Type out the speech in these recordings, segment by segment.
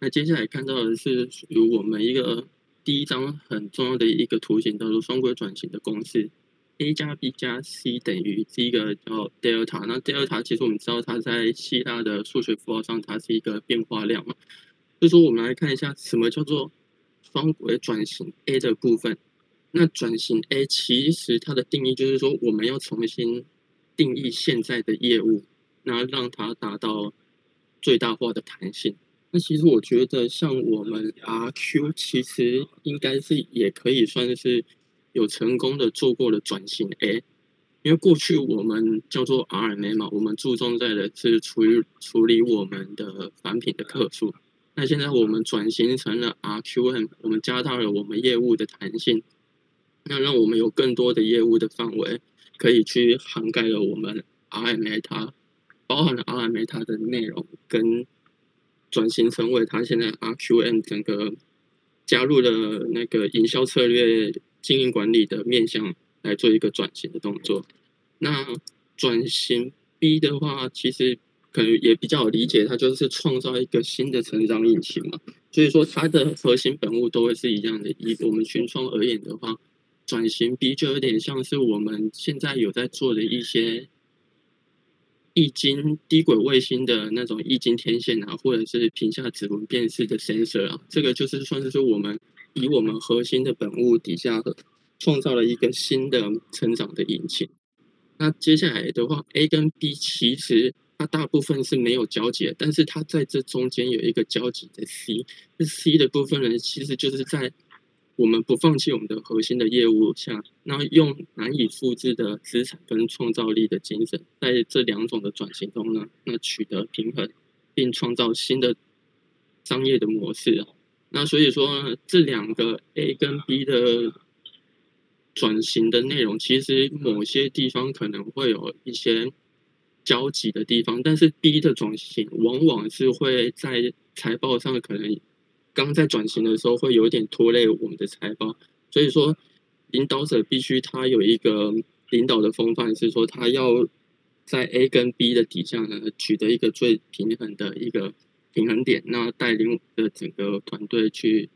那接下来看到的是属于我们一个第一张很重要的一个图形，叫做双轨转型的公式：a 加 b 加 c 等于这一个叫 delta。那 delta 其实我们知道它在希腊的数学符号上，它是一个变化量嘛。所以说，我们来看一下什么叫做双轨转型 a 的部分。那转型 a 其实它的定义就是说，我们要重新定义现在的业务，那让它达到最大化的弹性。那其实我觉得，像我们 RQ，其实应该是也可以算是有成功的做过了转型 A，因为过去我们叫做 RMA 嘛，我们注重在的是处理处理我们的产品的客数。那现在我们转型成了 RQM，我们加大了我们业务的弹性，那让我们有更多的业务的范围可以去涵盖了我们 RMA 它包含了 RMA 它的内容跟。转型成为他现在 RQM 整个加入了那个营销策略、经营管理的面向来做一个转型的动作。那转型 B 的话，其实可能也比较理解，它就是创造一个新的成长引擎嘛。所以说，它的核心本物都会是一样的。以我们群创而言的话，转型 B 就有点像是我们现在有在做的一些。易经低轨卫星的那种易经天线啊，或者是屏下指纹辨识的 sensor 啊，这个就是算是说我们以我们核心的本物底下创造了一个新的成长的引擎。那接下来的话，A 跟 B 其实它大部分是没有交集的，但是它在这中间有一个交集的 C，这 C 的部分呢，其实就是在。我们不放弃我们的核心的业务下，那用难以复制的资产跟创造力的精神，在这两种的转型中呢，那取得平衡，并创造新的商业的模式啊。那所以说，这两个 A 跟 B 的转型的内容，其实某些地方可能会有一些交集的地方，但是 B 的转型往往是会在财报上可能。刚在转型的时候，会有点拖累我们的财报，所以说领导者必须他有一个领导的风范，是说他要在 A 跟 B 的底下呢，取得一个最平衡的一个平衡点，那带领的整个团队去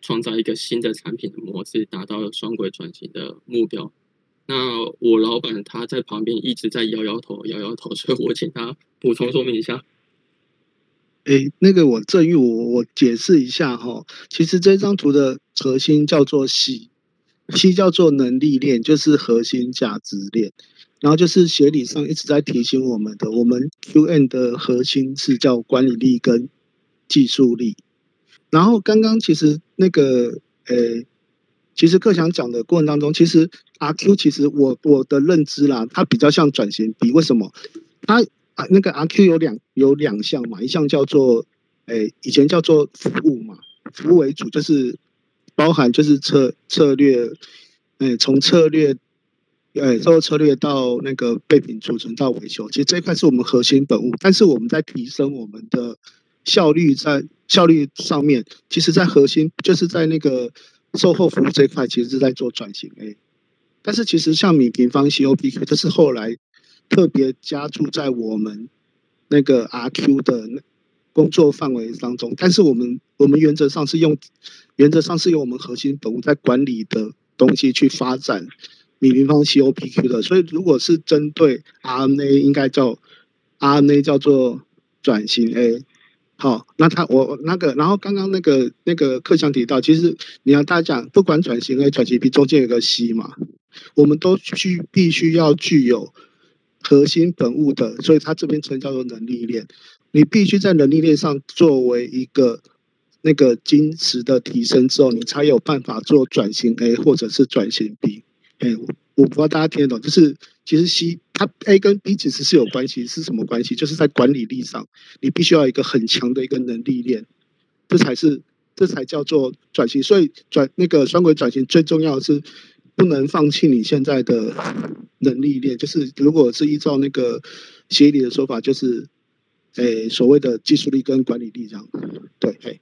创造一个新的产品的模式，达到双轨转型的目标。那我老板他在旁边一直在摇摇头，摇摇头，所以我请他补充说明一下。哎，那个我郑玉，我我解释一下哈。其实这张图的核心叫做系”，系叫做能力链，就是核心价值链。然后就是协理上一直在提醒我们的，我们 QN 的核心是叫管理力跟技术力。然后刚刚其实那个，呃，其实克强讲的过程当中，其实 RQ 其实我我的认知啦，它比较像转型 B，为什么？它啊，那个 RQ 有两有两项嘛，一项叫做，诶、以前叫做服务嘛，服务为主，就是包含就是策策略，诶、从策略，诶，从策略到那个备品储存到维修，其实这一块是我们核心本物，但是我们在提升我们的效率，在效率上面，其实在核心就是在那个售后服务这一块，其实是在做转型诶但是其实像米平方 COPK，这是后来。特别加注在我们那个 RQ 的工作范围当中，但是我们我们原则上是用原则上是由我们核心本物在管理的东西去发展米平方 COPQ 的，所以如果是针对 RMA 应该叫 RMA 叫做转型 A。好，那他我那个，然后刚刚那个那个克强提到，其实你要大家讲，不管转型 A 转型 B 中间有个 C 嘛，我们都需必须要具有。核心本物的，所以它这边称叫做能力链。你必须在能力链上作为一个那个金石的提升之后，你才有办法做转型 A 或者是转型 B。哎，我不知道大家听得懂，就是其实 C 它 A 跟 B 其实是有关系，是什么关系？就是在管理力上，你必须要一个很强的一个能力链，这才是这才叫做转型。所以转那个双轨转型最重要的是。不能放弃你现在的能力链，就是如果是依照那个协理的说法，就是诶所谓的技术力跟管理力这样。对，嘿。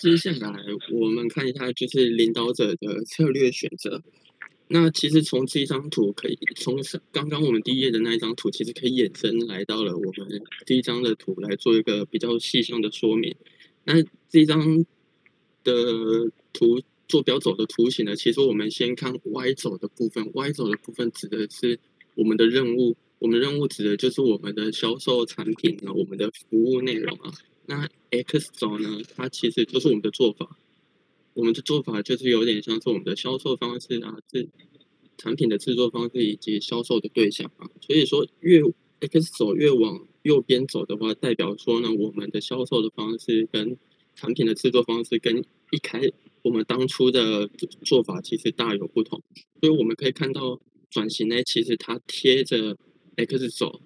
接下来我们看一下，就是领导者的策略选择。那其实从这张图可以，从刚刚我们第一页的那一张图，其实可以衍生来到了我们第一张的图来做一个比较细项的说明。那这张的图坐标轴的图形呢，其实我们先看 Y 轴的部分，Y 轴的部分指的是我们的任务，我们任务指的就是我们的销售产品呢，我们的服务内容啊。那 X 轴呢，它其实就是我们的做法，我们的做法就是有点像是我们的销售方式啊，是产品的制作方式以及销售的对象啊。所以说，越 X 轴越往右边走的话，代表说呢，我们的销售的方式跟产品的制作方式跟一开我们当初的做法其实大有不同，所以我们可以看到转型呢，其实它贴着 X 轴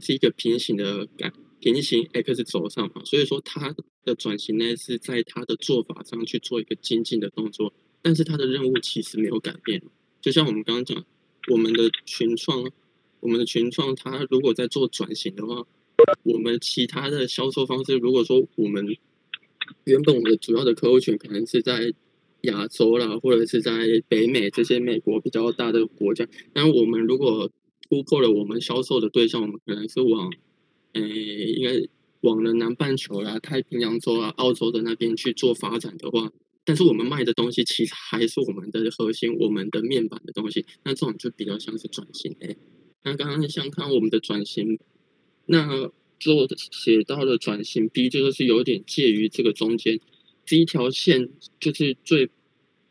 是一个平行的感，平行 X 轴上嘛，所以说它的转型呢是在它的做法上去做一个精进的动作，但是它的任务其实没有改变，就像我们刚刚讲，我们的群创，我们的群创，它如果在做转型的话，我们其他的销售方式，如果说我们原本我们的主要的客户群可能是在亚洲啦，或者是在北美这些美国比较大的国家。但我们如果突破了我们销售的对象，我们可能是往，诶，应该往了南半球啦、太平洋洲啊、澳洲的那边去做发展的话，但是我们卖的东西其实还是我们的核心，我们的面板的东西。那这种就比较像是转型诶。那刚刚像看我们的转型，那。做写到了转型 B，就是是有点介于这个中间，这一条线就是最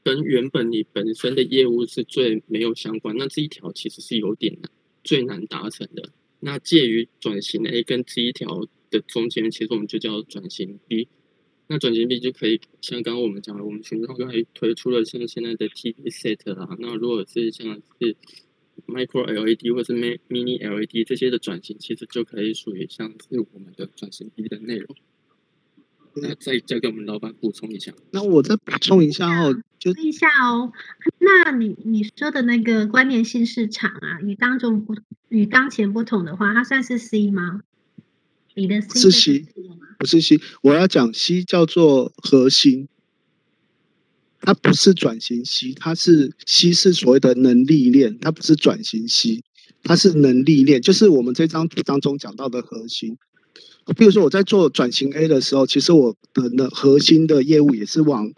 跟原本你本身的业务是最没有相关，那这一条其实是有点难，最难达成的。那介于转型 A 跟这一条的中间，其实我们就叫转型 B。那转型 B 就可以像刚刚我们讲的，我们群创刚才推出了像现在的 TV set 啊，那如果是像是。Micro LED 或者是 Mini LED 这些的转型，其实就可以属于像是我们的转型一的内容。那再再给我们老板补充一下。那我再补充一下哦，就问一下哦。那你你说的那个关联性市场啊，与当中不与当前不同的话，它算是 C 吗？你的 C 是 C，不是 C。我要讲 C 叫做核心。它不是转型期它是 C 是所谓的能力链，它不是转型期它是能力链，就是我们这张图当中讲到的核心。比如说我在做转型 A 的时候，其实我的那核心的业务也是往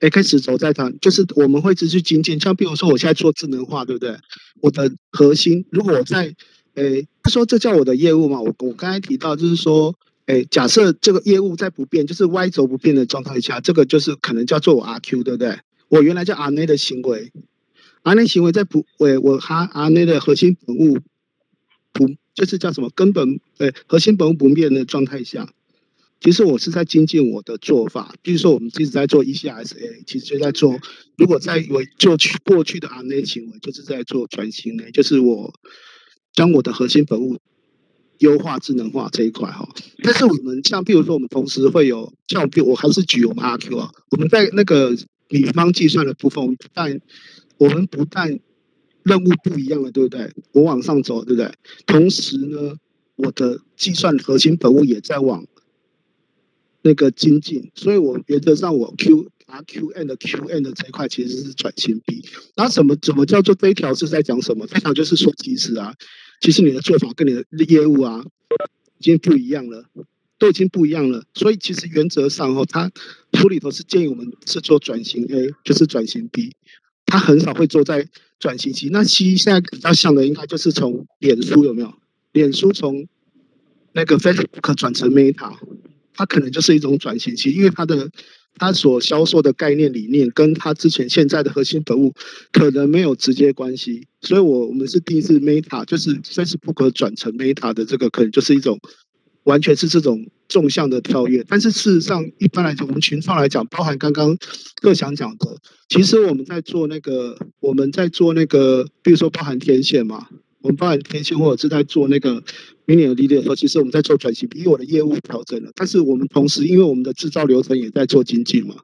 X 轴在谈，就是我们会持续精进。像比如说我现在做智能化，对不对？我的核心，如果我在诶，说这叫我的业务嘛？我我刚才提到就是说。哎，假设这个业务在不变，就是 Y 轴不变的状态下，这个就是可能叫做我 RQ，对不对？我原来叫 RNA 的行为，RNA 行为在不，我我哈 RNA 的核心本物不，就是叫什么根本，呃，核心本物不变的状态下，其实我是在精进我的做法。比如说，我们一直在做 ECSA，其实就在做，如果在为做去过去的 RNA 行为，就是在做转型呢，就是我将我的核心本物。优化智能化这一块哈，但是我们像比如说，我们同时会有像我，我还是举我们 RQ 啊，我们在那个女方计算的部分，但我们不但任务不一样了，对不对？我往上走，对不对？同时呢，我的计算核心本物也在往那个精进，所以我原则上我 Q RQN 的 QN 的这一块其实是转型币。那什么怎么叫做这一条是在讲什么？这条就是说，其实啊。其实你的做法跟你的业务啊，已经不一样了，都已经不一样了。所以其实原则上哦，它图里头是建议我们是做转型 A，就是转型 B，它很少会做在转型 C。那 C 现在比较像的，应该就是从脸书有没有？脸书从那个 Facebook 转成 Meta，它可能就是一种转型期因为它的。他所销售的概念理念，跟他之前现在的核心本物可能没有直接关系，所以我我们是第一次 Meta，就是 Facebook 转成 Meta 的这个，可能就是一种完全是这种纵向的跳跃。但是事实上，一般来讲，我们群创来讲，包含刚刚各想讲的，其实我们在做那个，我们在做那个，比如说包含天线嘛。我们包含天线，或者是在做那个 Mini LED 的时候，其实我们在做转型，因为我的业务调整了。但是我们同时，因为我们的制造流程也在做精进嘛，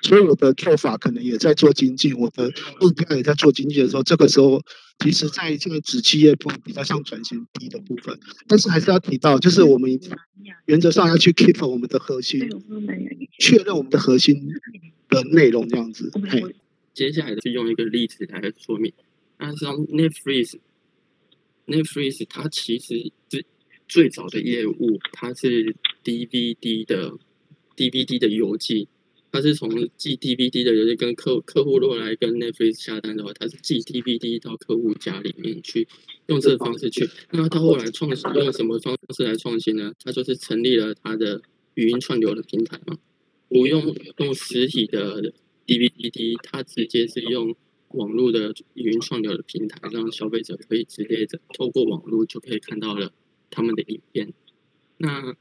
所以我的做法可能也在做精进，我的目标也在做精进的时候，这个时候其实在这个子企业部比较像转型低的部分。但是还是要提到，就是我们原则上要去 keep 我们的核心，确认我们的核心的内容这样子。嘿，接下来就用一个例子来说明，那像 Netflix。Netflix 它其实是最早的业务，它是 DVD 的 DVD 的邮寄，它是从寄 DVD 的邮寄跟客客户如果来跟 Netflix 下单的话，它是寄 DVD 到客户家里面去，用这个方式去。那他后来创新用什么方式来创新呢？他就是成立了他的语音串流的平台嘛，不用用实体的 DVD，他直接是用网络的语音串流的平台，让消费者可以直接的透过网络就可以看到了他们的影片。那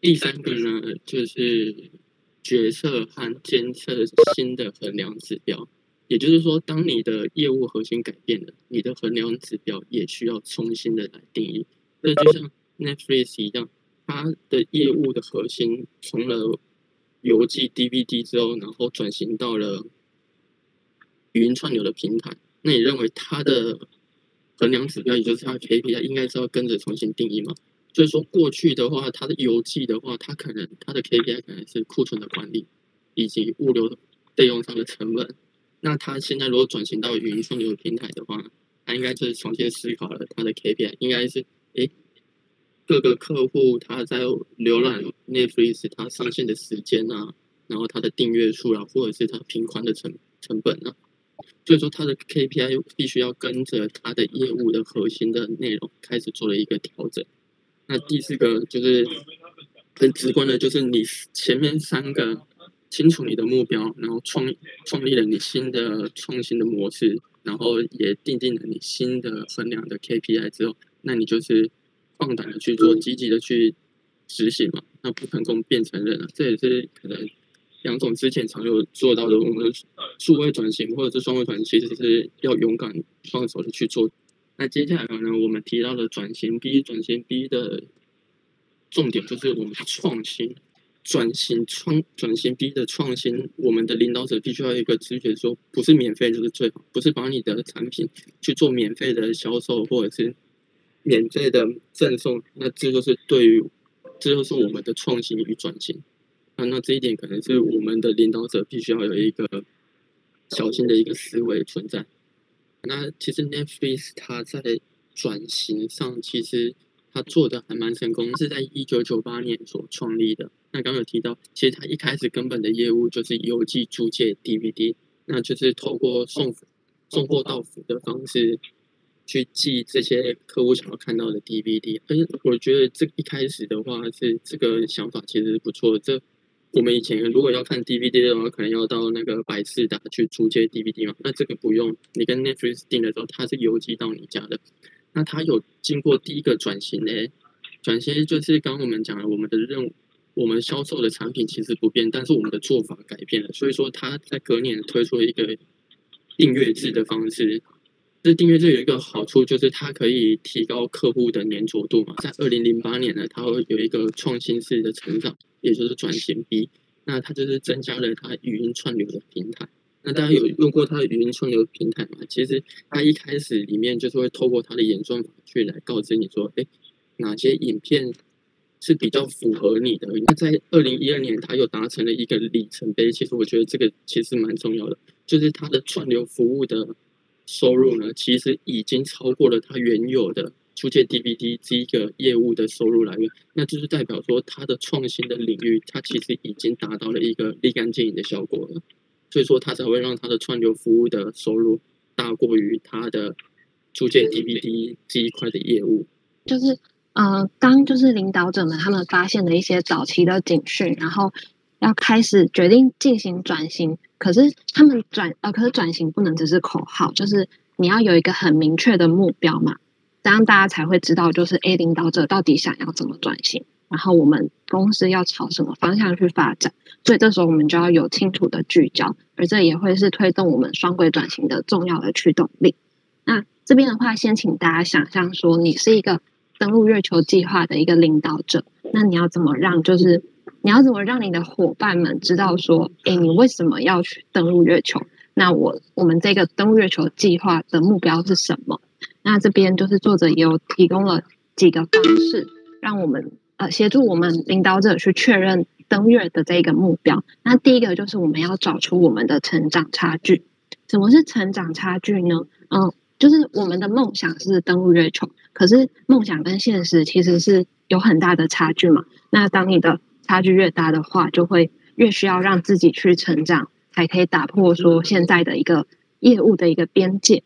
第三个呢，就是决策和监测新的衡量指标。也就是说，当你的业务核心改变了，你的衡量指标也需要重新的来定义。这就像 Netflix 一样，它的业务的核心从了邮寄 DVD 之后，然后转型到了语音串流的平台。那你认为它的衡量指标，也就是它的 KPI，应该是要跟着重新定义吗？所以说，过去的话，它的邮寄的话，它可能它的 KPI 可能是库存的管理，以及物流费用上的成本。那它现在如果转型到语音串流平台的话，它应该就是重新思考了它的 KPI，应该是诶各个客户他在浏览 Netflix 它上线的时间啊，然后它的订阅数啊，或者是它频宽的成成本啊，所以说它的 KPI 必须要跟着它的业务的核心的内容开始做了一个调整。那第四个就是很直观的，就是你前面三个清楚你的目标，然后创创立了你新的创新的模式，然后也定定了你新的衡量的 KPI 之后，那你就是放胆的去做，积极的去执行嘛。那不成功便承认了，这也是可能杨总之前常有做到的。我们数位转型或者是双位转型，其实是要勇敢放手的去做。那接下来呢，我们提到的转型 B，转型 B 的重点就是我们创新，转型创转型 B 的创新，我们的领导者必须要有一个直觉，说不是免费就是最好，不是把你的产品去做免费的销售或者是免费的赠送，那这就是对于，这就是我们的创新与转型。那那这一点可能是我们的领导者必须要有一个小心的一个思维存在。那其实 Netflix 它在转型上，其实它做的还蛮成功，是在一九九八年所创立的。那刚刚有提到，其实它一开始根本的业务就是邮寄租借 DVD，那就是透过送送货到府的方式去寄这些客户想要看到的 DVD。但是我觉得这一开始的话是这个想法其实是不错。这我们以前如果要看 DVD 的话，可能要到那个百视达去租借 DVD 嘛。那这个不用，你跟 Netflix 订的时候，它是邮寄到你家的。那它有经过第一个转型呢？转型就是刚刚我们讲了，我们的任务，我们销售的产品其实不变，但是我们的做法改变了。所以说，它在隔年推出了一个订阅制的方式。这订阅制有一个好处，就是它可以提高客户的粘着度嘛。在二零零八年呢，它会有一个创新式的成长。也就是转型 B，那它就是增加了它语音串流的平台。那大家有用过它的语音串流平台吗？其实它一开始里面就是会透过它的演算法去来告知你说，哎，哪些影片是比较符合你的。那在二零一二年，它又达成了一个里程碑。其实我觉得这个其实蛮重要的，就是它的串流服务的收入呢，其实已经超过了它原有的。租借 DVD 这一个业务的收入来源，那就是代表说它的创新的领域，它其实已经达到了一个立竿见影的效果了，所以说它才会让它的串流服务的收入大过于它的租借 DVD 这一块的业务。就是呃，当就是领导者们他们发现了一些早期的警讯，然后要开始决定进行转型，可是他们转呃，可是转型不能只是口号，就是你要有一个很明确的目标嘛。这样大家才会知道，就是 A 领导者到底想要怎么转型，然后我们公司要朝什么方向去发展。所以这时候我们就要有清楚的聚焦，而这也会是推动我们双轨转型的重要的驱动力。那这边的话，先请大家想象说，你是一个登陆月球计划的一个领导者，那你要怎么让，就是你要怎么让你的伙伴们知道说，诶，你为什么要去登陆月球？那我我们这个登陆月球计划的目标是什么？那这边就是作者也有提供了几个方式，让我们呃协助我们领导者去确认登月的这个目标。那第一个就是我们要找出我们的成长差距。什么是成长差距呢？嗯，就是我们的梦想是登陆月球，可是梦想跟现实其实是有很大的差距嘛。那当你的差距越大的话，就会越需要让自己去成长，才可以打破说现在的一个业务的一个边界。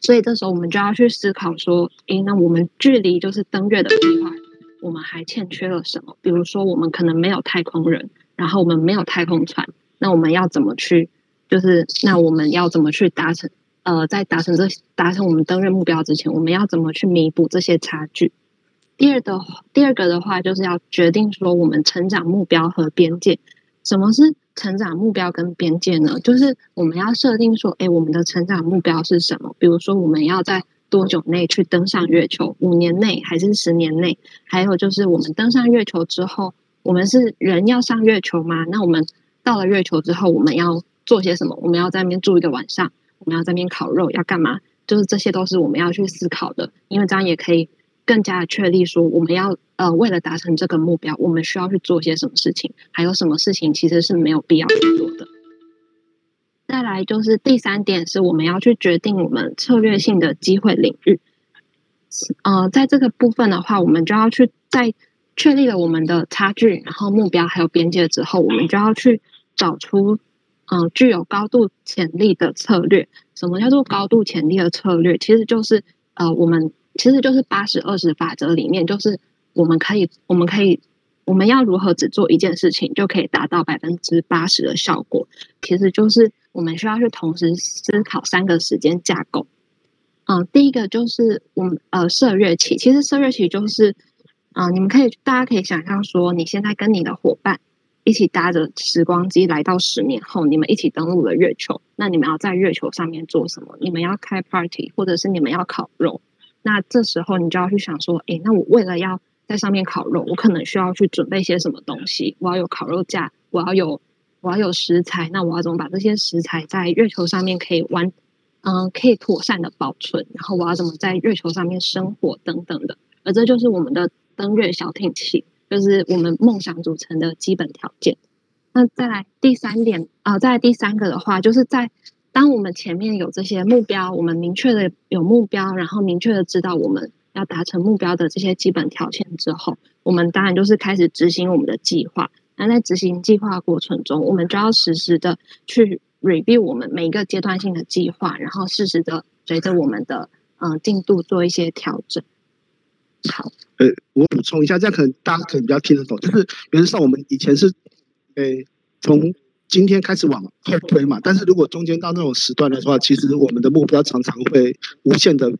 所以这时候我们就要去思考说，诶，那我们距离就是登月的计划，我们还欠缺了什么？比如说，我们可能没有太空人，然后我们没有太空船，那我们要怎么去？就是那我们要怎么去达成？呃，在达成这达成我们登月目标之前，我们要怎么去弥补这些差距？第二的第二个的话，就是要决定说我们成长目标和边界。什么是成长目标跟边界呢？就是我们要设定说，哎，我们的成长目标是什么？比如说，我们要在多久内去登上月球？五年内还是十年内？还有就是，我们登上月球之后，我们是人要上月球吗？那我们到了月球之后，我们要做些什么？我们要在那边住一个晚上？我们要在那边烤肉，要干嘛？就是这些都是我们要去思考的，因为这样也可以更加的确立说，我们要呃为了达成这个目标，我们需要去做些什么事情，还有什么事情其实是没有必要去做的。再来就是第三点，是我们要去决定我们策略性的机会领域。呃，在这个部分的话，我们就要去在确立了我们的差距，然后目标还有边界之后，我们就要去找出。嗯，具有高度潜力的策略。什么叫做高度潜力的策略？其实就是呃，我们其实就是八十二十法则里面，就是我们可以，我们可以，我们要如何只做一件事情就可以达到百分之八十的效果？其实就是我们需要去同时思考三个时间架构。嗯，第一个就是我们呃设月期，其实设月期就是啊、你们可以大家可以想象说，你现在跟你的伙伴。一起搭着时光机来到十年后，你们一起登陆了月球。那你们要在月球上面做什么？你们要开 party，或者是你们要烤肉？那这时候你就要去想说，诶，那我为了要在上面烤肉，我可能需要去准备些什么东西？我要有烤肉架，我要有我要有食材。那我要怎么把这些食材在月球上面可以完，嗯，可以妥善的保存？然后我要怎么在月球上面生活等等的？而这就是我们的登月小艇器。就是我们梦想组成的基本条件。那再来第三点啊、呃，再来第三个的话，就是在当我们前面有这些目标，我们明确的有目标，然后明确的知道我们要达成目标的这些基本条件之后，我们当然就是开始执行我们的计划。那在执行计划过程中，我们就要实时的去 review 我们每一个阶段性的计划，然后适时的随着我们的嗯、进度做一些调整。好，呃，我补充一下，这样可能大家可能比较听得懂。就是原则上，我们以前是，呃，从今天开始往后推嘛。但是如果中间到那种时段的话，其实我们的目标常常会无限的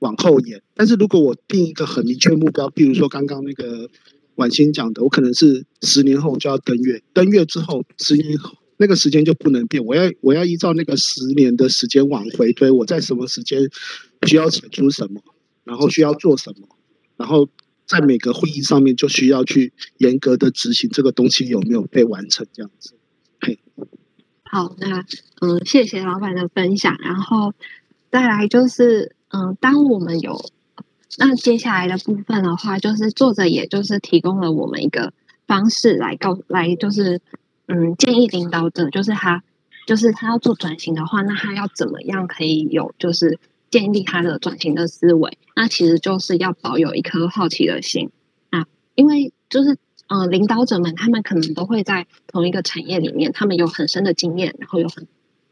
往后延。但是如果我定一个很明确目标，比如说刚刚那个婉欣讲的，我可能是十年后就要登月，登月之后十年后那个时间就不能变。我要我要依照那个十年的时间往回推，我在什么时间需要产出什么。然后需要做什么？然后在每个会议上面就需要去严格的执行这个东西有没有被完成，这样子。好，那嗯，谢谢老板的分享。然后再来就是嗯，当我们有那接下来的部分的话，就是作者也就是提供了我们一个方式来告来，就是嗯，建议领导者，就是他就是他要做转型的话，那他要怎么样可以有就是。建立他的转型的思维，那其实就是要保有一颗好奇的心啊，因为就是呃，领导者们他们可能都会在同一个产业里面，他们有很深的经验，然后有很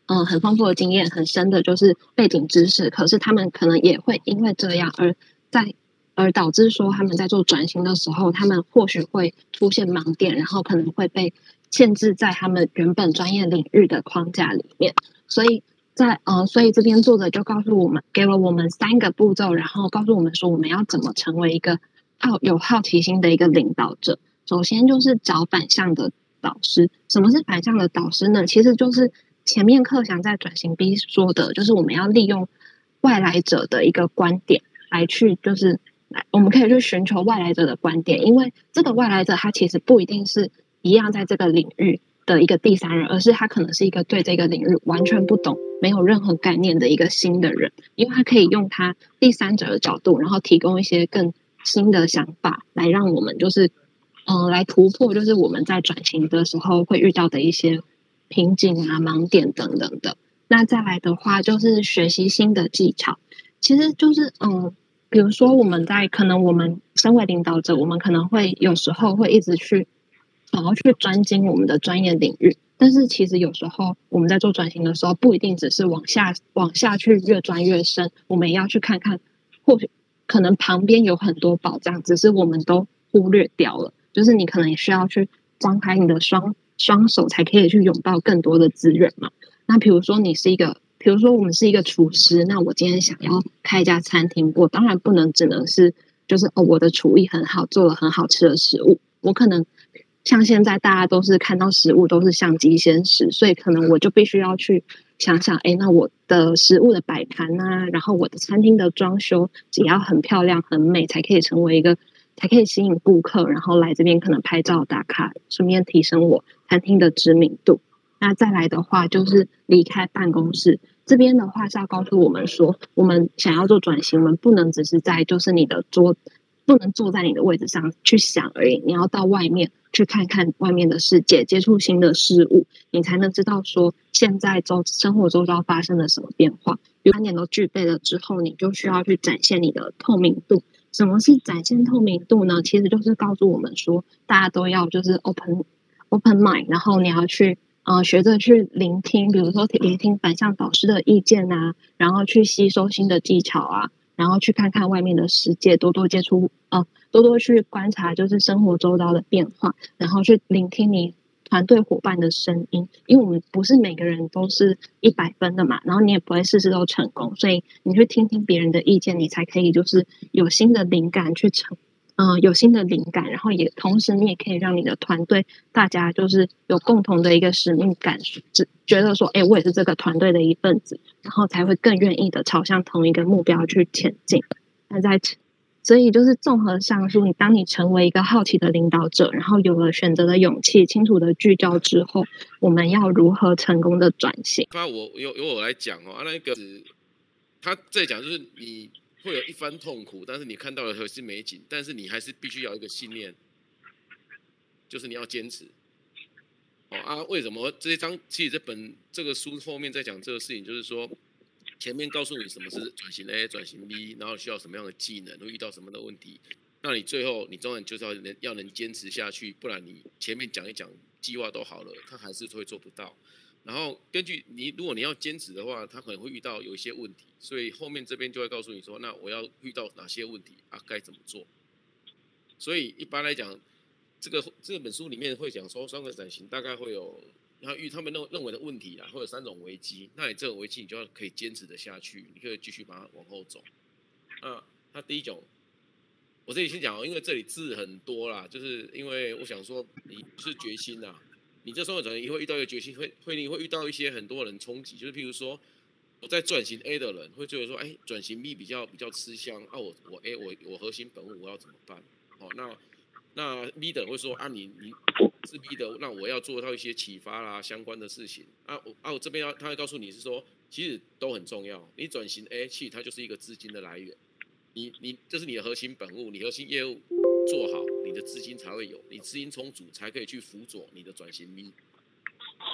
嗯、很丰富的经验，很深的就是背景知识，可是他们可能也会因为这样而在而导致说他们在做转型的时候，他们或许会出现盲点，然后可能会被限制在他们原本专业领域的框架里面，所以。在呃，所以这边作者就告诉我们，给了我们三个步骤，然后告诉我们说，我们要怎么成为一个好有好奇心的一个领导者。首先就是找反向的导师。什么是反向的导师呢？其实就是前面克祥在转型 B 说的，就是我们要利用外来者的一个观点来去，就是来我们可以去寻求外来者的观点，因为这个外来者他其实不一定是一样在这个领域的一个第三人，而是他可能是一个对这个领域完全不懂、没有任何概念的一个新的人，因为他可以用他第三者的角度，然后提供一些更新的想法，来让我们就是，嗯、来突破就是我们在转型的时候会遇到的一些瓶颈啊、盲点等等的。那再来的话，就是学习新的技巧，其实就是嗯，比如说我们在可能我们身为领导者，我们可能会有时候会一直去。好好去专精我们的专业领域。但是其实有时候我们在做转型的时候，不一定只是往下往下去越钻越深，我们也要去看看，或许可能旁边有很多宝藏，只是我们都忽略掉了。就是你可能也需要去张开你的双双手，才可以去拥抱更多的资源嘛。那比如说你是一个，比如说我们是一个厨师，那我今天想要开一家餐厅，我当然不能只能是就是哦，我的厨艺很好，做了很好吃的食物，我可能。像现在大家都是看到食物都是相机先食，所以可能我就必须要去想想，哎，那我的食物的摆盘啊，然后我的餐厅的装修也要很漂亮、很美，才可以成为一个，才可以吸引顾客，然后来这边可能拍照打卡，顺便提升我餐厅的知名度。那再来的话，就是离开办公室这边的话，是要告诉我们说，我们想要做转型，我们不能只是在就是你的桌。不能坐在你的位置上去想而已，你要到外面去看看外面的世界，接触新的事物，你才能知道说现在周生活周遭发生了什么变化。观点都具备了之后，你就需要去展现你的透明度。什么是展现透明度呢？其实就是告诉我们说，大家都要就是 open open mind，然后你要去呃学着去聆听，比如说聆听反向导师的意见啊，然后去吸收新的技巧啊。然后去看看外面的世界，多多接触，呃，多多去观察，就是生活周遭的变化，然后去聆听你团队伙伴的声音，因为我们不是每个人都是一百分的嘛，然后你也不会事事都成功，所以你去听听别人的意见，你才可以就是有新的灵感去成。嗯、有新的灵感，然后也同时你也可以让你的团队大家就是有共同的一个使命感，只觉得说，哎，我也是这个团队的一份子，然后才会更愿意的朝向同一个目标去前进。那在，所以就是综合上述，你当你成为一个好奇的领导者，然后有了选择的勇气，清楚的聚焦之后，我们要如何成功的转型？那我由由我来讲哦，那个他在讲就是你。会有一番痛苦，但是你看到了核心美景，但是你还是必须要一个信念，就是你要坚持。哦啊，为什么这一章其实这本这个书后面在讲这个事情，就是说前面告诉你什么是转型 A、转型 B，然后需要什么样的技能，会遇到什么的问题，那你最后你当然就是要能要能坚持下去，不然你前面讲一讲计划都好了，他还是会做不到。然后根据你，如果你要坚持的话，他可能会遇到有一些问题，所以后面这边就会告诉你说，那我要遇到哪些问题啊？该怎么做？所以一般来讲，这个这本书里面会讲说，双个转型大概会有，然后遇他们认认为的问题啊，会有三种危机。那你这种危机，你就要可以坚持的下去，你可以继续把它往后走。那，那第一种，我这里先讲，因为这里字很多啦，就是因为我想说，你是决心呐。你这时候可能也会遇到一个决心，会会你会遇到一些很多人冲击，就是譬如说我在转型 A 的人会觉得说，哎，转型 B 比较比较吃香啊，我我 A 我我核心本物我要怎么办？哦，那那 B 的人会说啊，你你是 B 的，那我要做到一些启发啦相关的事情啊，我啊我这边要他会告诉你是说，其实都很重要，你转型 A 去它就是一个资金的来源，你你这是你的核心本物，你核心业务做好。你的资金才会有，你资金充足才可以去辅佐你的转型力，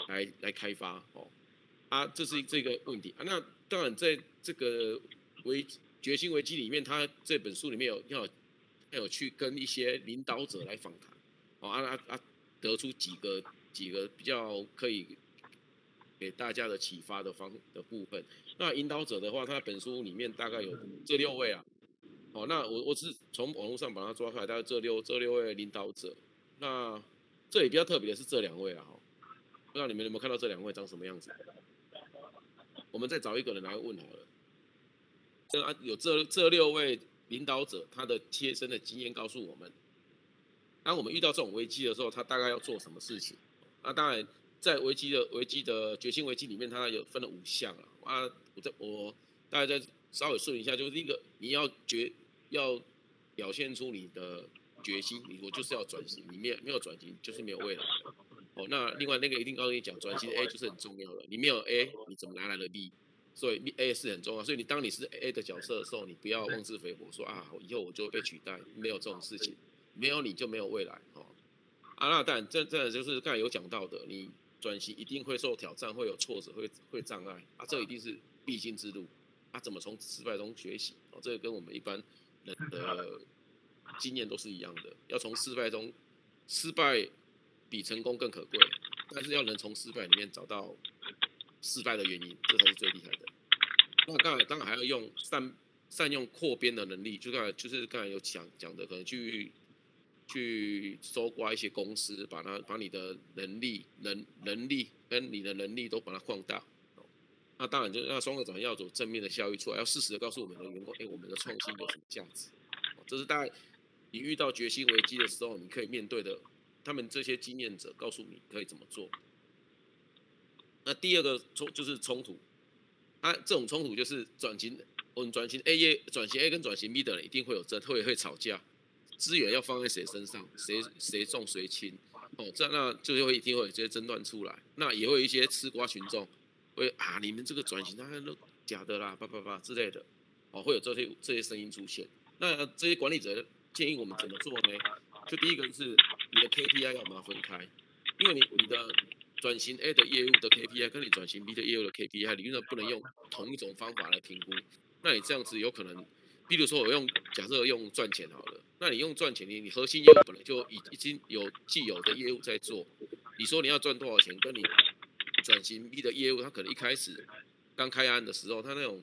来来开发哦。啊，这是这个问题啊。那当然，在这个危决心危机里面，他这本书里面有要要有去跟一些领导者来访谈哦。啊啊啊，得出几个几个比较可以给大家的启发的方的部分。那领导者的话，他本书里面大概有这六位啊。哦，那我我是从网络上把它抓出来，大概这六这六位领导者。那这里比较特别的是这两位啊，不知道你们有没有看到这两位长什么样子？我们再找一个人来问好了。这啊，有这这六位领导者，他的贴身的经验告诉我们，当我们遇到这种危机的时候，他大概要做什么事情？那当然，在危机的危机的决心危机里面，它有分了五项啊。啊，我在我大概再稍微说一下，就是一个你要决。要表现出你的决心，你我就是要转型，你没有没有转型就是没有未来。哦，那另外那个一定告诉你讲，转型 A 就是很重要的，你没有 A，你怎么拿来的 B？所以 A 是很重要，所以你当你是 A 的角色的时候，你不要妄自菲薄，说啊以后我就会被取代，没有这种事情，没有你就没有未来。哦，啊那当然这这就是刚才有讲到的，你转型一定会受挑战，会有挫折，会会障碍啊，这一定是必经之路。啊，怎么从失败中学习？哦，这个跟我们一般。人的经验都是一样的，要从失败中，失败比成功更可贵，但是要能从失败里面找到失败的原因，这才是最厉害的。那刚才当然还要用善善用扩编的能力，就刚才就是刚才有讲讲的，可能去去搜刮一些公司，把它把你的能力能能力跟你的能力都把它扩大。那当然就那双轨转型要走正面的效益出来，要适时的告诉我们的员工，哎，我们的创新有什么价值？这是大概你遇到决心危机的时候，你可以面对的。他们这些经验者告诉你可以怎么做。那第二个冲就是冲突，啊，这种冲突就是转型，我们转型 A 业转型 A 跟转型 B 的人一定会有争，会会吵架，资源要放在谁身上，谁谁重谁轻，哦，这样那就会一定会有这些争端出来。那也会有一些吃瓜群众会啊，你们这个转型那都假的啦，叭叭叭之类的，哦，会有这些这些声音出现。那这些管理者建议我们怎么做呢？就第一个是你的 KPI 要把它分开，因为你你的转型 A 的业务的 KPI 跟你转型 B 的业务的 KPI，理论上不能用同一种方法来评估。那你这样子有可能，比如说我用假设用赚钱好了，那你用赚钱，你你核心业务本来就已已经有既有的业务在做，你说你要赚多少钱，跟你转型 B 的业务，它可能一开始刚开案的时候，它那种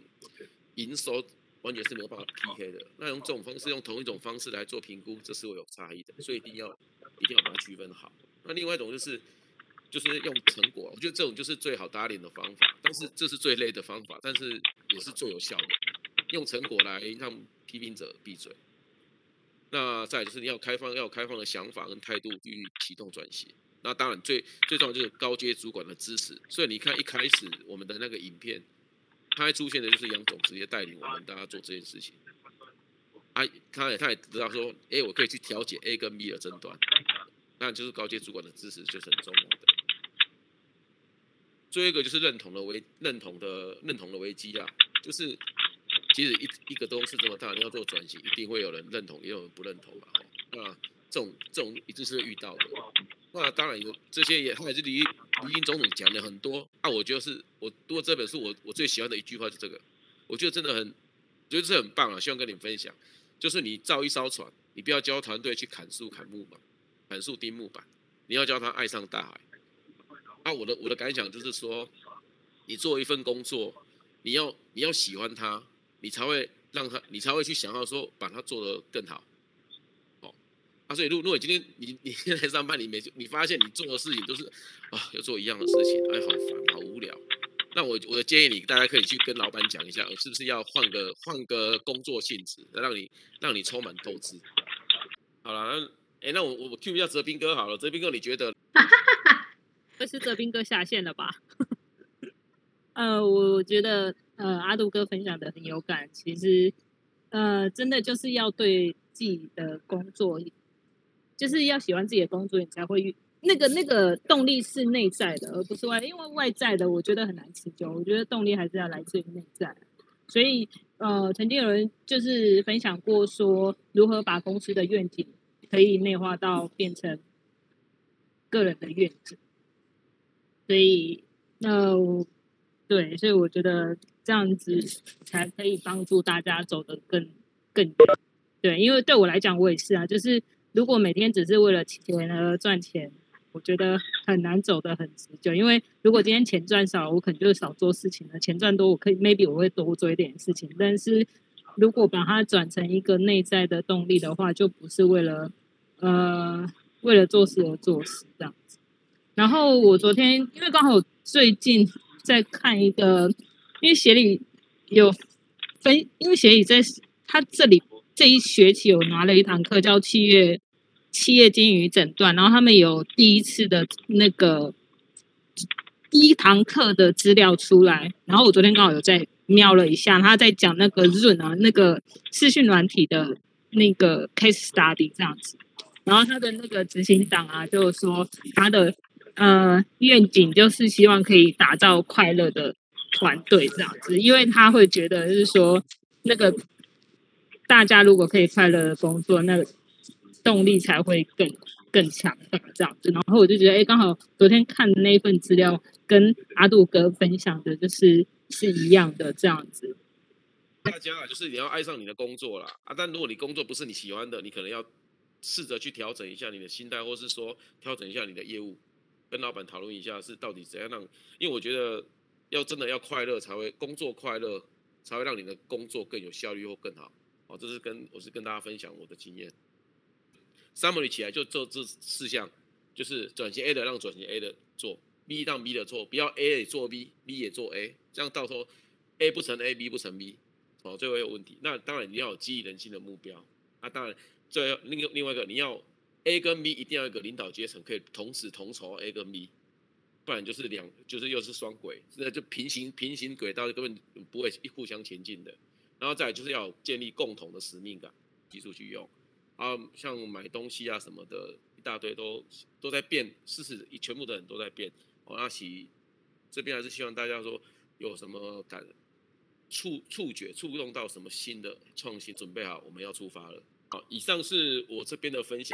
营收。完全是没有办法 PK 的。那用这种方式，用同一种方式来做评估，这是会有差异的，所以一定要一定要把它区分好。那另外一种就是就是用成果，我觉得这种就是最好打脸的方法，但是这是最累的方法，但是也是最有效的。用成果来让批评者闭嘴。那再就是你要开放，要开放的想法跟态度去启动转型。那当然最最重要就是高阶主管的支持。所以你看一开始我们的那个影片。他还出现的就是杨总直接带领我们大家做这件事情，啊，他也他也知道说，哎，我可以去调解 A 跟 B 的争端，那就是高阶主管的支持就是很重要的。最后一个就是认同的危认同的认同的危机啊，就是其实一一个公司这么大，你要做转型，一定会有人认同，也有人不认同嘛。那这种这种一定是遇到的。那当然有这些也，还是李李英总统讲的很多啊。我觉得是我读过这本书，我我最喜欢的一句话是这个，我觉得真的很，觉得这很棒啊，希望跟你分享。就是你造一艘船，你不要教团队去砍树、砍木板、砍树钉木板，你要教他爱上大海。啊，我的我的感想就是说，你做一份工作，你要你要喜欢他，你才会让他，你才会去想要说把它做得更好。啊，所以如果如果你今天你你现在上班，你每你发现你做的事情都是啊，要做一样的事情，哎，好烦，好无聊。那我我建议你，大家可以去跟老板讲一下，是不是要换个换个工作性质，让你让你充满斗志。好了，那哎，那我我我 Q 一下泽斌哥好了，泽斌哥你觉得？这是泽斌哥下线了吧？呃，我觉得呃阿杜哥分享的很有感，其实呃真的就是要对自己的工作。就是要喜欢自己的工作，你才会那个那个动力是内在的，而不是外。因为外在的，我觉得很难持久。我觉得动力还是要来自于内在。所以，呃，曾经有人就是分享过说，如何把公司的愿景可以内化到变成个人的愿景。所以，那对，所以我觉得这样子才可以帮助大家走得更更远。对，因为对我来讲，我也是啊，就是。如果每天只是为了钱而赚钱，我觉得很难走得很持久。因为如果今天钱赚少，我可能就少做事情了；钱赚多，我可以 maybe 我会多做一点事情。但是如果把它转成一个内在的动力的话，就不是为了呃为了做事而做事这样子。然后我昨天因为刚好最近在看一个，因为协理有分，因为协理在他这里。这一学期有拿了一堂课，叫企业企业经营诊断，然后他们有第一次的那个第一堂课的资料出来，然后我昨天刚好有在瞄了一下，他在讲那个润啊，那个视讯软体的那个 case study 这样子，然后他的那个执行长啊，就是说他的呃愿景就是希望可以打造快乐的团队这样子，因为他会觉得就是说那个。大家如果可以快乐的工作，那个动力才会更更强大这样子。然后我就觉得，哎，刚好昨天看的那一份资料，跟阿杜哥分享的就是是一样的这样子。大家啊，就是你要爱上你的工作啦啊！但如果你工作不是你喜欢的，你可能要试着去调整一下你的心态，或是说调整一下你的业务，跟老板讨论一下是到底怎样让，因为我觉得要真的要快乐才会工作快乐，才会让你的工作更有效率或更好。哦，这是跟我是跟大家分享我的经验。Summary 起来就做这四项，就是转型 A 的让转型 A 的做，B 让 B 的做，不要 A 也做 B，B 也做 A，这样到时候 A 不成 A，B 不成 B，哦，最后有问题。那当然你要有激励人心的目标，那当然。最后，另另外一个，你要 A 跟 B 一定要有一个领导阶层可以同时同酬 A 跟 B，不然就是两就是又是双轨，那就平行平行轨道根本不会互相前进的。然后再来就是要建立共同的使命感，技术去用啊，像买东西啊什么的，一大堆都都在变，事实全部的人都在变。哦，阿喜这边还是希望大家说有什么感触触觉触动到什么新的创新，准备好我们要出发了。好，以上是我这边的分享。